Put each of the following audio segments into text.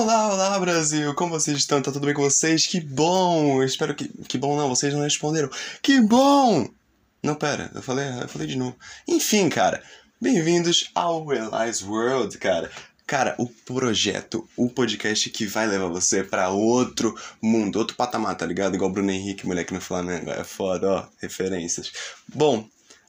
Olá, olá Brasil, como vocês estão? Tá tudo bem com vocês? Que bom! Eu espero que. Que bom não, vocês não responderam. Que bom! Não, pera, eu falei, eu falei de novo. Enfim, cara, bem-vindos ao Eli's World, cara. Cara, o projeto, o podcast que vai levar você para outro mundo, outro patamar, tá ligado? Igual Bruno Henrique, moleque no Flamengo. É foda, ó, referências. Bom,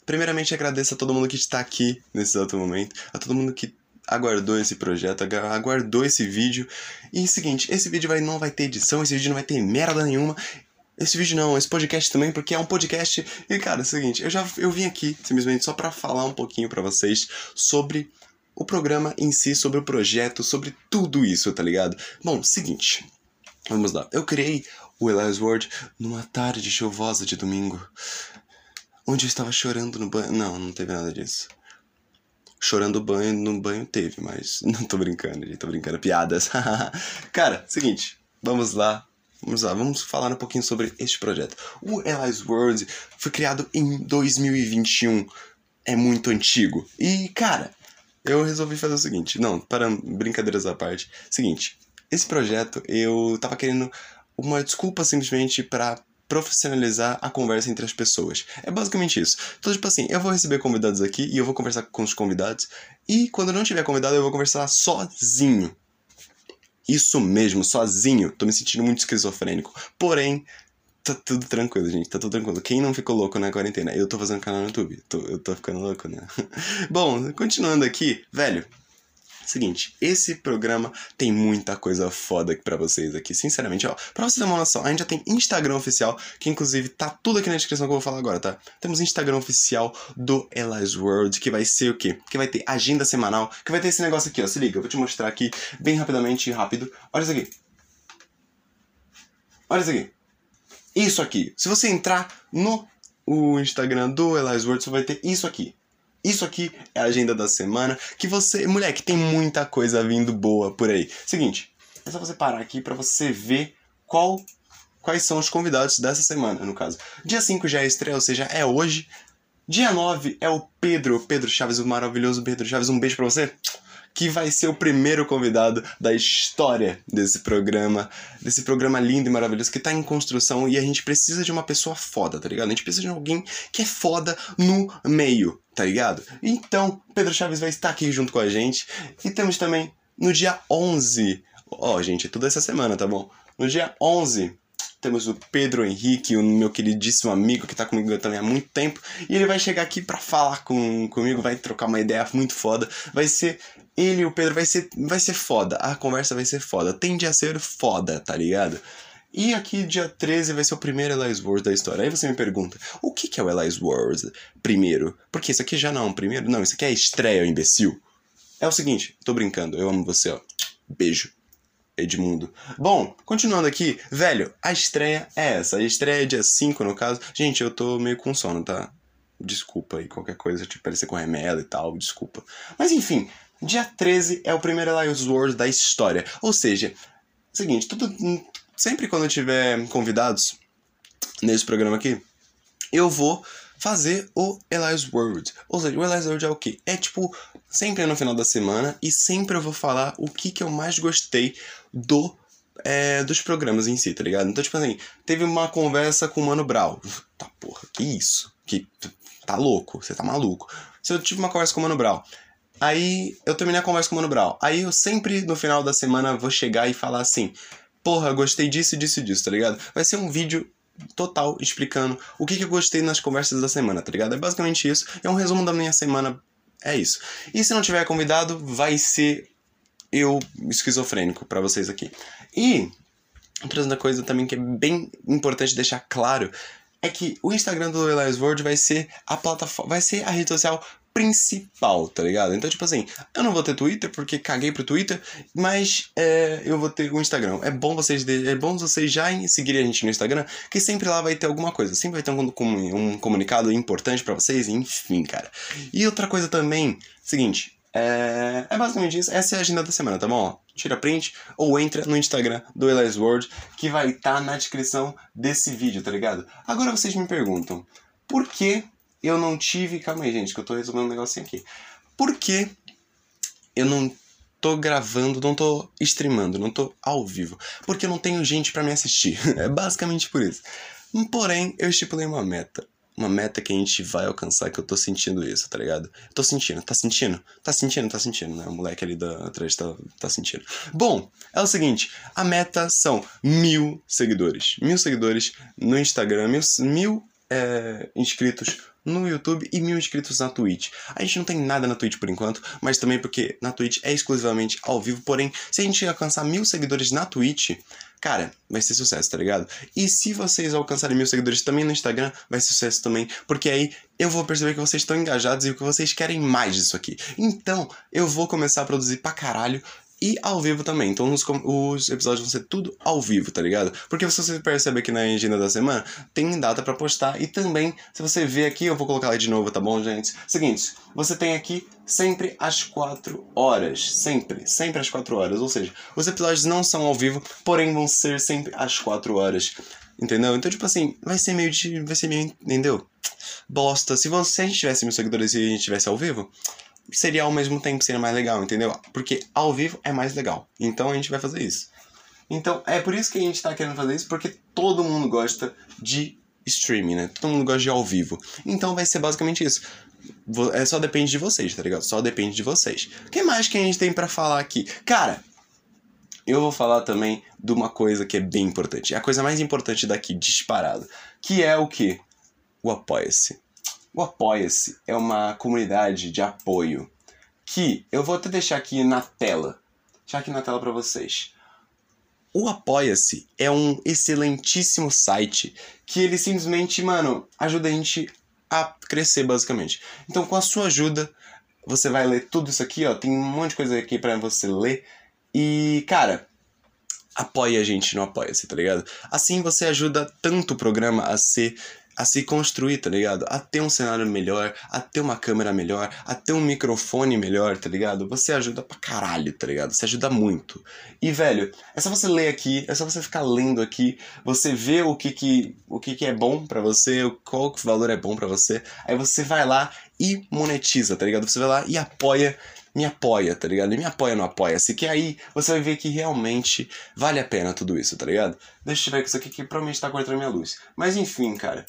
primeiramente agradeço a todo mundo que está aqui nesse exato momento, a todo mundo que aguardou esse projeto, aguardou esse vídeo. E é o seguinte, esse vídeo vai, não vai ter edição, esse vídeo não vai ter merda nenhuma. Esse vídeo não, esse podcast também, porque é um podcast. E cara, é o seguinte, eu já eu vim aqui simplesmente só para falar um pouquinho para vocês sobre o programa em si, sobre o projeto, sobre tudo isso, tá ligado? Bom, seguinte. Vamos lá. Eu criei o Elias Word numa tarde chuvosa de domingo. Onde eu estava chorando no banho. Não, não teve nada disso. Chorando banho no banho teve, mas não tô brincando, gente, tô brincando. Piadas. Cara, seguinte, vamos lá. Vamos lá, vamos falar um pouquinho sobre este projeto. O Eli's World foi criado em 2021. É muito antigo. E, cara, eu resolvi fazer o seguinte. Não, para brincadeiras à parte. Seguinte, esse projeto eu tava querendo uma desculpa simplesmente para profissionalizar a conversa entre as pessoas. É basicamente isso. Então, tipo assim, eu vou receber convidados aqui e eu vou conversar com os convidados. E quando não tiver convidado, eu vou conversar sozinho. Isso mesmo, sozinho. Tô me sentindo muito esquizofrênico. Porém, tá tudo tranquilo, gente. Tá tudo tranquilo. Quem não ficou louco na quarentena? Eu tô fazendo canal no YouTube. Tô, eu tô ficando louco, né? Bom, continuando aqui, velho. Seguinte, esse programa tem muita coisa foda para vocês aqui, sinceramente, ó. Pra vocês terem uma noção, a gente já tem Instagram oficial, que inclusive tá tudo aqui na descrição que eu vou falar agora, tá? Temos Instagram oficial do Eli's World, que vai ser o quê? Que vai ter agenda semanal, que vai ter esse negócio aqui, ó. Se liga, eu vou te mostrar aqui bem rapidamente e rápido. Olha isso aqui. Olha isso aqui. Isso aqui. Se você entrar no o Instagram do Eli's World, você vai ter isso aqui. Isso aqui é a agenda da semana. Que você. Moleque, tem muita coisa vindo boa por aí. Seguinte, é só você parar aqui para você ver qual. Quais são os convidados dessa semana, no caso. Dia 5 já é estreia, ou seja, é hoje. Dia 9 é o Pedro, Pedro Chaves, o maravilhoso Pedro Chaves. Um beijo pra você que vai ser o primeiro convidado da história desse programa, desse programa lindo e maravilhoso que tá em construção e a gente precisa de uma pessoa foda, tá ligado? A gente precisa de alguém que é foda no meio, tá ligado? Então, Pedro Chaves vai estar aqui junto com a gente e temos também no dia 11, ó, oh, gente, é tudo essa semana, tá bom? No dia 11 temos o Pedro Henrique, o meu queridíssimo amigo que tá comigo também há muito tempo. E ele vai chegar aqui para falar com, comigo, vai trocar uma ideia muito foda. Vai ser. Ele e o Pedro vai ser, vai ser foda. A conversa vai ser foda. Tende a ser foda, tá ligado? E aqui, dia 13, vai ser o primeiro Elias Wars da história. Aí você me pergunta, o que, que é o Elias Wars primeiro? Porque isso aqui já não é um primeiro, não, isso aqui é estreia, imbecil. É o seguinte, tô brincando, eu amo você, ó. Beijo. Edmundo. Bom, continuando aqui, velho, a estreia é essa. A estreia é dia 5, no caso. Gente, eu tô meio com sono, tá? Desculpa aí, qualquer coisa, tipo, parecer com remela e tal, desculpa. Mas enfim, dia 13 é o primeiro Elias Wars da história. Ou seja, seguinte, tudo. Sempre quando eu tiver convidados nesse programa aqui, eu vou fazer o Elias World. Ou seja, o Elias World é o quê? É tipo, sempre no final da semana e sempre eu vou falar o que, que eu mais gostei do é, dos programas em si, tá ligado? Então, tipo assim, teve uma conversa com o Mano Brown. Tá, porra, que isso? Que tá louco, você tá maluco. Se eu tive uma conversa com o Mano Brown, aí eu terminei a conversa com o Mano Brown, aí eu sempre no final da semana vou chegar e falar assim: porra, gostei disso, disso disso, tá ligado? Vai ser um vídeo total explicando o que, que eu gostei nas conversas da semana, tá ligado? É basicamente isso. É um resumo da minha semana. É isso. E se não tiver convidado, vai ser eu esquizofrênico para vocês aqui. E outra coisa também que é bem importante deixar claro é que o Instagram do Elias World vai ser a plataforma, vai ser a rede social principal, tá ligado? Então, tipo assim, eu não vou ter Twitter porque caguei pro Twitter, mas é, eu vou ter o Instagram. É bom vocês é bom vocês já seguirem a gente no Instagram, que sempre lá vai ter alguma coisa, sempre vai ter um, um comunicado importante para vocês, enfim, cara. E outra coisa também, seguinte, é, é basicamente isso. Essa é a agenda da semana, tá bom? Tira print ou entra no Instagram do Elias World, que vai estar tá na descrição desse vídeo, tá ligado? Agora vocês me perguntam, por que eu não tive. Calma aí, gente, que eu tô resolvendo um negocinho aqui. Por que eu não tô gravando, não tô streamando, não tô ao vivo, porque eu não tenho gente para me assistir. é basicamente por isso. Porém, eu estipulei uma meta. Uma meta que a gente vai alcançar, que eu tô sentindo isso, tá ligado? Tô sentindo, tá sentindo? Tá sentindo, tá sentindo, né? O moleque ali da atrás tá, tá sentindo. Bom, é o seguinte: a meta são mil seguidores. Mil seguidores no Instagram, mil, mil é, inscritos no YouTube e mil inscritos na Twitch. A gente não tem nada na Twitch por enquanto, mas também porque na Twitch é exclusivamente ao vivo. Porém, se a gente alcançar mil seguidores na Twitch, cara, vai ser sucesso, tá ligado? E se vocês alcançarem mil seguidores também no Instagram, vai ser sucesso também, porque aí eu vou perceber que vocês estão engajados e que vocês querem mais disso aqui. Então, eu vou começar a produzir pra caralho e ao vivo também. Então os, os, episódios vão ser tudo ao vivo, tá ligado? Porque se você percebe aqui na agenda da semana, tem data para postar. E também, se você ver aqui, eu vou colocar lá de novo, tá bom, gente? Seguinte, você tem aqui sempre às 4 horas. Sempre, sempre às 4 horas. Ou seja, os episódios não são ao vivo, porém vão ser sempre às 4 horas. Entendeu? Então, tipo assim, vai ser meio de. Vai ser meio. Entendeu? Bosta. Se, você, se a gente tivesse mil seguidores e a gente tivesse ao vivo, seria ao mesmo tempo seria mais legal, entendeu? Porque ao vivo é mais legal. Então a gente vai fazer isso. Então é por isso que a gente tá querendo fazer isso, porque todo mundo gosta de streaming, né? Todo mundo gosta de ao vivo. Então vai ser basicamente isso. É só depende de vocês, tá ligado? Só depende de vocês. O que mais que a gente tem para falar aqui? Cara, eu vou falar também de uma coisa que é bem importante. É a coisa mais importante daqui, disparado. Que é o que? O apoia-se. O Apoia-se é uma comunidade de apoio que eu vou até deixar aqui na tela. Deixar aqui na tela para vocês. O Apoia-se é um excelentíssimo site que ele simplesmente, mano, ajuda a gente a crescer basicamente. Então, com a sua ajuda, você vai ler tudo isso aqui, ó, tem um monte de coisa aqui para você ler. E, cara, apoie a gente no Apoia-se, tá ligado? Assim você ajuda tanto o programa a ser a se construir, tá ligado? A ter um cenário melhor, a ter uma câmera melhor, a ter um microfone melhor, tá ligado? Você ajuda pra caralho, tá ligado? Você ajuda muito. E, velho, é só você ler aqui, é só você ficar lendo aqui, você vê o que que, o que, que é bom para você, qual que valor é bom para você, aí você vai lá e monetiza, tá ligado? Você vai lá e apoia me apoia, tá ligado? E me apoia no Apoia-se, que aí você vai ver que realmente vale a pena tudo isso, tá ligado? Deixa eu com isso aqui que provavelmente tá cortando minha luz. Mas enfim, cara,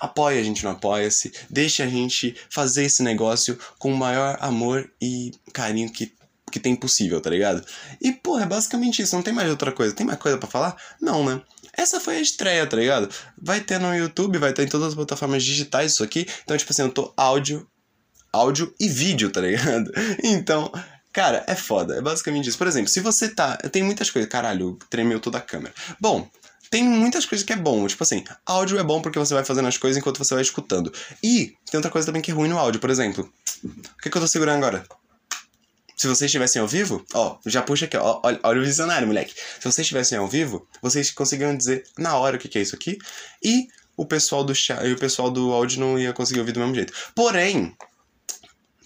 apoia a gente no Apoia-se, deixe a gente fazer esse negócio com o maior amor e carinho que, que tem possível, tá ligado? E, pô, é basicamente isso, não tem mais outra coisa. Tem mais coisa para falar? Não, né? Essa foi a estreia, tá ligado? Vai ter no YouTube, vai ter em todas as plataformas digitais isso aqui. Então, tipo assim, eu tô áudio, áudio e vídeo, tá ligado? Então, cara, é foda. É basicamente isso. Por exemplo, se você tá. Tem muitas coisas. Caralho, tremeu toda a câmera. Bom, tem muitas coisas que é bom. Tipo assim, áudio é bom porque você vai fazendo as coisas enquanto você vai escutando. E tem outra coisa também que é ruim no áudio, por exemplo. O que, que eu tô segurando agora? Se vocês estivessem ao vivo, ó, já puxa aqui, ó, olha, olha o visionário, moleque. Se vocês estivessem ao vivo, vocês conseguiam dizer na hora o que, que é isso aqui. E o pessoal do chat, e o pessoal do áudio não ia conseguir ouvir do mesmo jeito. Porém,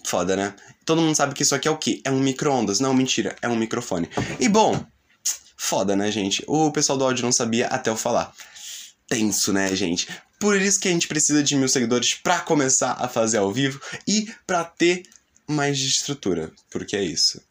foda, né? Todo mundo sabe que isso aqui é o quê? É um micro-ondas. Não, mentira, é um microfone. E bom, Foda, né, gente? O pessoal do áudio não sabia até eu falar. Tenso, né, gente? Por isso que a gente precisa de mil seguidores para começar a fazer ao vivo e para ter mais de estrutura, porque é isso.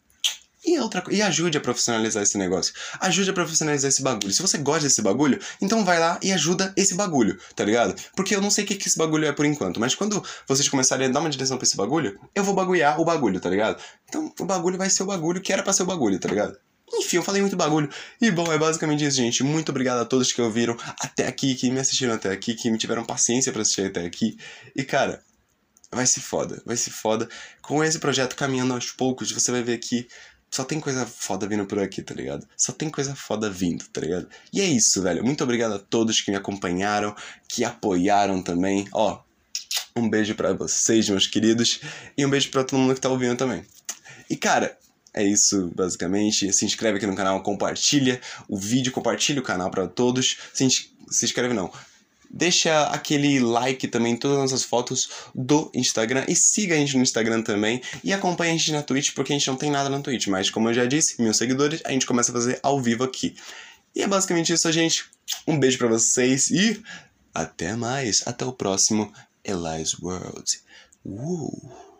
E, outra, e ajude a profissionalizar esse negócio. Ajude a profissionalizar esse bagulho. Se você gosta desse bagulho, então vai lá e ajuda esse bagulho, tá ligado? Porque eu não sei o que, que esse bagulho é por enquanto, mas quando vocês começarem a dar uma direção pra esse bagulho, eu vou bagulhar o bagulho, tá ligado? Então o bagulho vai ser o bagulho que era pra ser o bagulho, tá ligado? Enfim, eu falei muito bagulho. E bom, é basicamente isso, gente. Muito obrigado a todos que ouviram até aqui, que me assistiram até aqui, que me tiveram paciência para assistir até aqui. E cara, vai ser foda, vai ser foda. Com esse projeto caminhando aos poucos, você vai ver que só tem coisa foda vindo por aqui, tá ligado? Só tem coisa foda vindo, tá ligado? E é isso, velho. Muito obrigado a todos que me acompanharam, que apoiaram também. Ó, um beijo para vocês, meus queridos, e um beijo para todo mundo que tá ouvindo também. E cara, é isso, basicamente. Se inscreve aqui no canal, compartilha o vídeo, compartilha o canal para todos. Se, se inscreve não. Deixa aquele like também em todas as nossas fotos do Instagram e siga a gente no Instagram também e acompanhe a gente na Twitch porque a gente não tem nada na Twitch, mas como eu já disse, mil seguidores, a gente começa a fazer ao vivo aqui. E é basicamente isso, gente. Um beijo para vocês e até mais. Até o próximo Elias World. Uh.